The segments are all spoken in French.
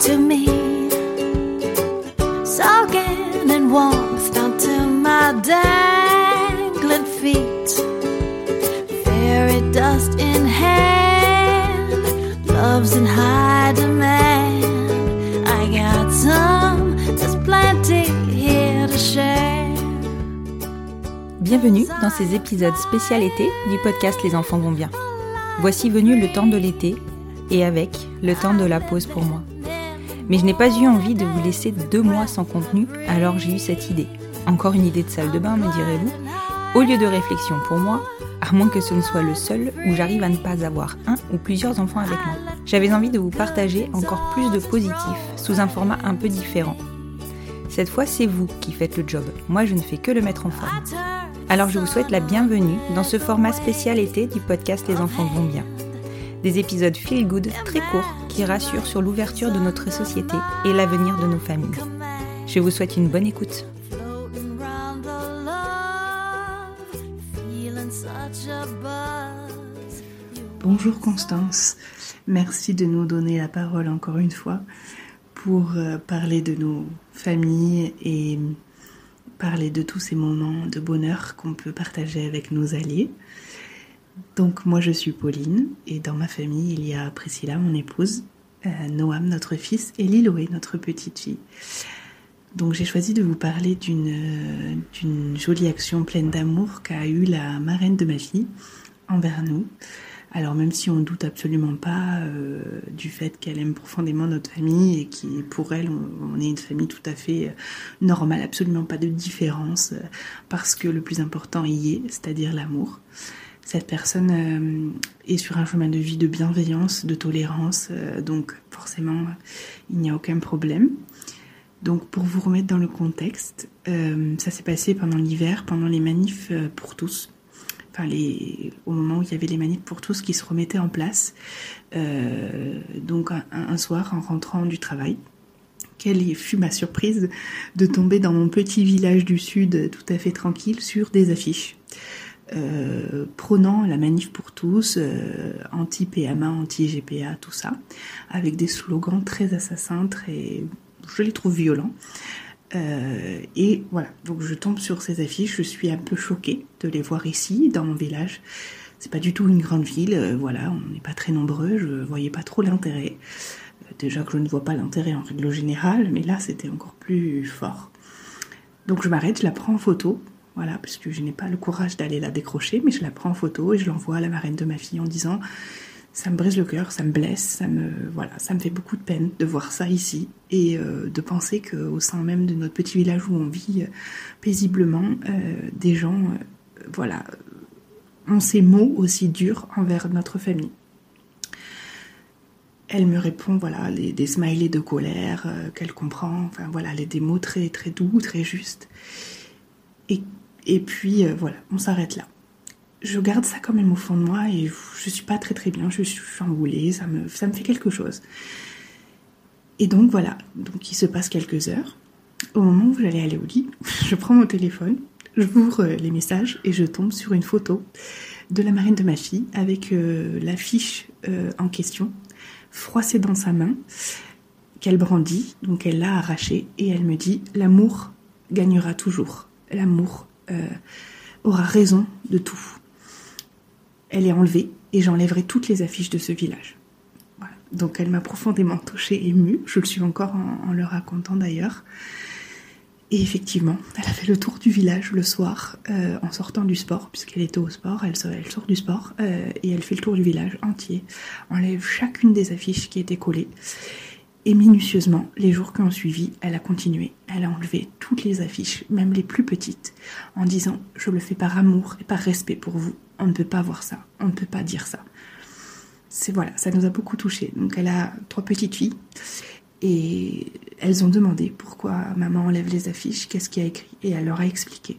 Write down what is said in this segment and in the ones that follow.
To me. Soaking in warmth down to my dangling feet. Fairy dust in hand, love's in high demand. I got some, there's plenty here to share. Bienvenue dans ces épisodes spécial été du podcast Les enfants vont bien. Voici venu le temps de l'été et avec le temps de la pause pour moi. Mais je n'ai pas eu envie de vous laisser deux mois sans contenu, alors j'ai eu cette idée. Encore une idée de salle de bain, me direz-vous Au lieu de réflexion pour moi, à moins que ce ne soit le seul où j'arrive à ne pas avoir un ou plusieurs enfants avec moi. J'avais envie de vous partager encore plus de positifs sous un format un peu différent. Cette fois, c'est vous qui faites le job. Moi, je ne fais que le mettre en forme. Alors, je vous souhaite la bienvenue dans ce format spécial été du podcast Les enfants vont bien. Des épisodes feel good très courts qui rassurent sur l'ouverture de notre société et l'avenir de nos familles. Je vous souhaite une bonne écoute. Bonjour Constance, merci de nous donner la parole encore une fois pour euh, parler de nos familles et parler de tous ces moments de bonheur qu'on peut partager avec nos alliés. Donc moi je suis Pauline et dans ma famille il y a Priscilla, mon épouse, euh, Noam, notre fils, et Liloé, notre petite fille. Donc j'ai choisi de vous parler d'une jolie action pleine d'amour qu'a eu la marraine de ma fille envers nous. Alors même si on doute absolument pas euh, du fait qu'elle aime profondément notre famille et qui pour elle on, est une famille tout à fait euh, normale, absolument pas de différence, parce que le plus important y est, c'est-à-dire l'amour cette personne euh, est sur un chemin de vie de bienveillance, de tolérance, euh, donc forcément il n'y a aucun problème. Donc pour vous remettre dans le contexte, euh, ça s'est passé pendant l'hiver, pendant les manifs pour tous. Enfin, les, au moment où il y avait les manifs pour tous qui se remettaient en place. donc un, soir, en rentrant du travail, quelle fut ma surprise de tomber dans mon petit village du sud tout à fait tranquille sur des affiches. Euh, prônant la manif pour tous, euh, anti-PMA, anti-GPA, tout ça, avec des slogans très assassins, très, je les trouve violents. Euh, et voilà, donc je tombe sur ces affiches, je suis un peu choquée de les voir ici, dans mon village. C'est pas du tout une grande ville, voilà, on n'est pas très nombreux, je voyais pas trop l'intérêt. déjà que je ne vois pas l'intérêt en règle générale, mais là c'était encore plus fort. Donc je m'arrête, je la prends en photo, voilà, parce que je n'ai pas le courage d'aller la décrocher, mais je la prends en photo et je l'envoie à la marraine de ma fille en disant ça me brise le cœur, ça me blesse, ça me voilà, ça me fait beaucoup de peine de voir ça ici et euh, de penser qu'au sein même de notre petit village où on vit euh, paisiblement, euh, des gens, voilà, ont ces mots aussi durs envers notre famille. Elle me répond, voilà, des smileys de colère qu'elle comprend, enfin voilà, des mots très très doux, très justes. Et et puis euh, voilà, on s'arrête là. Je garde ça quand même au fond de moi et je suis pas très très bien, je suis chamboulée, ça me, ça me fait quelque chose. Et donc voilà, donc il se passe quelques heures. Au moment où j'allais aller au lit, je prends mon téléphone, j'ouvre les messages et je tombe sur une photo de la marraine de ma fille avec euh, l'affiche euh, en question froissée dans sa main qu'elle brandit, donc elle l'a arrachée et elle me dit l'amour gagnera toujours. L'amour euh, aura raison de tout. Elle est enlevée et j'enlèverai toutes les affiches de ce village. Donc elle m'a profondément touchée, émue. Je le suis encore en, le racontant d'ailleurs. Et effectivement, elle a fait le tour du village le soir euh, en sortant du sport, puisqu'elle était au sport, elle, sort- elle sort du sport euh, et elle fait le tour du village entier, enlève chacune des affiches qui étaient collées. Et minutieusement, les jours qui ont suivi, elle a continué. Elle a enlevé toutes les affiches, même les plus petites, en disant Je le fais par amour et par respect pour vous. On ne peut pas voir ça, on ne peut pas dire ça. C'est voilà, ça nous a beaucoup touchés. Donc elle a trois petites filles et elles ont demandé pourquoi maman enlève les affiches, qu'est-ce qu'il y a écrit, et elle leur a expliqué.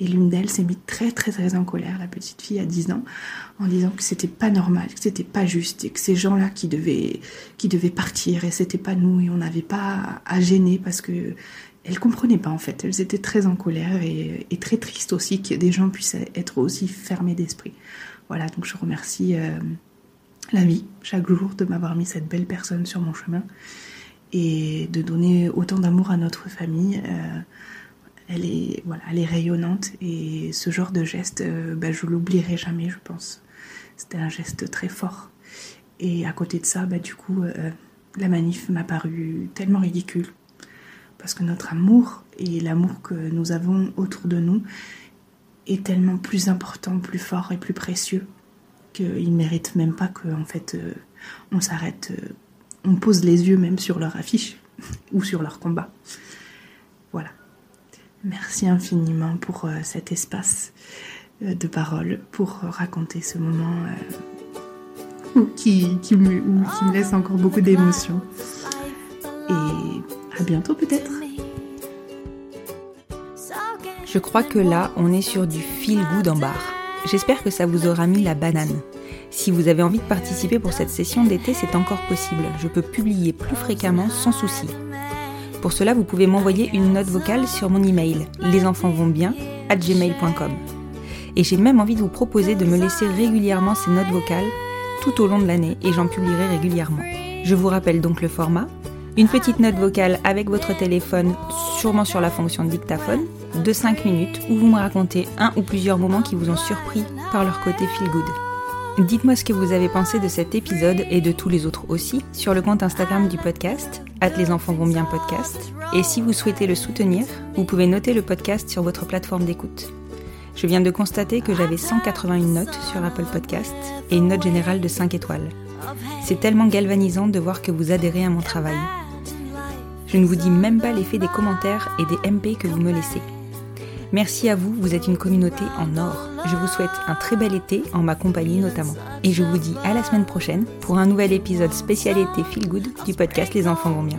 Et l'une d'elles s'est mise très très très en colère, la petite fille à 10 ans, en disant que c'était pas normal, que c'était pas juste, et que ces gens-là qui devaient, qui devaient partir, et c'était pas nous, et on n'avait pas à gêner parce que elles comprenaient pas en fait. Elles étaient très en colère et, très tristes aussi que des gens puissent être aussi fermés d'esprit. Voilà, donc je remercie euh, la vie chaque jour de m'avoir mis cette belle personne sur mon chemin et de donner autant d'amour à notre famille. Euh, elle est voilà, elle est rayonnante et ce genre de geste, euh, ben, je l'oublierai jamais, je pense. C'était un geste très fort. Et à côté de ça, bah, du coup, euh, la manif m'a paru tellement ridicule parce que notre amour et l'amour que nous avons autour de nous est tellement plus important, plus fort et plus précieux qu'ils ne méritent même pas que en fait euh, on s'arrête, euh, on pose les yeux même sur leur affiche ou sur leur combat. Voilà. Merci infiniment pour euh, cet espace euh, de parole, pour euh, raconter ce moment qui, me, laisse encore beaucoup d'émotions. Et à bientôt peut-être. Je crois que là, on est sur du feel good en bar. J'espère que ça vous aura mis la banane. Si vous avez envie de participer pour cette session d'été, c'est encore possible. Je peux publier plus fréquemment sans souci. Pour cela, vous pouvez m'envoyer une note vocale sur mon email lesenfantsvontsbien at gmail.com. Et j'ai même envie de vous proposer de me laisser régulièrement ces notes vocales tout au long de l'année et j'en publierai régulièrement. Je vous rappelle donc le format. Une petite note vocale avec votre téléphone, sûrement sur la fonction dictaphone, de 5 minutes où vous me racontez un ou plusieurs moments qui vous ont surpris par leur côté feel good. Dites-moi ce que vous avez pensé de cet épisode et de tous les autres aussi sur le compte Instagram du podcast, les enfants vont podcast. Et si vous souhaitez le soutenir, vous pouvez noter le podcast sur votre plateforme d'écoute. Je viens de constater que j'avais 181 notes sur Apple Podcast et une note générale de 5 étoiles. C'est tellement galvanisant de voir que vous adhérez à mon travail. Je ne vous dis même pas l'effet des commentaires et des MP que vous me laissez. Merci à vous, vous êtes une communauté en or. Je vous souhaite un très bel été en ma compagnie notamment. Et je vous dis à la semaine prochaine pour un nouvel épisode spécial été Feel Good du podcast Les enfants vont bien.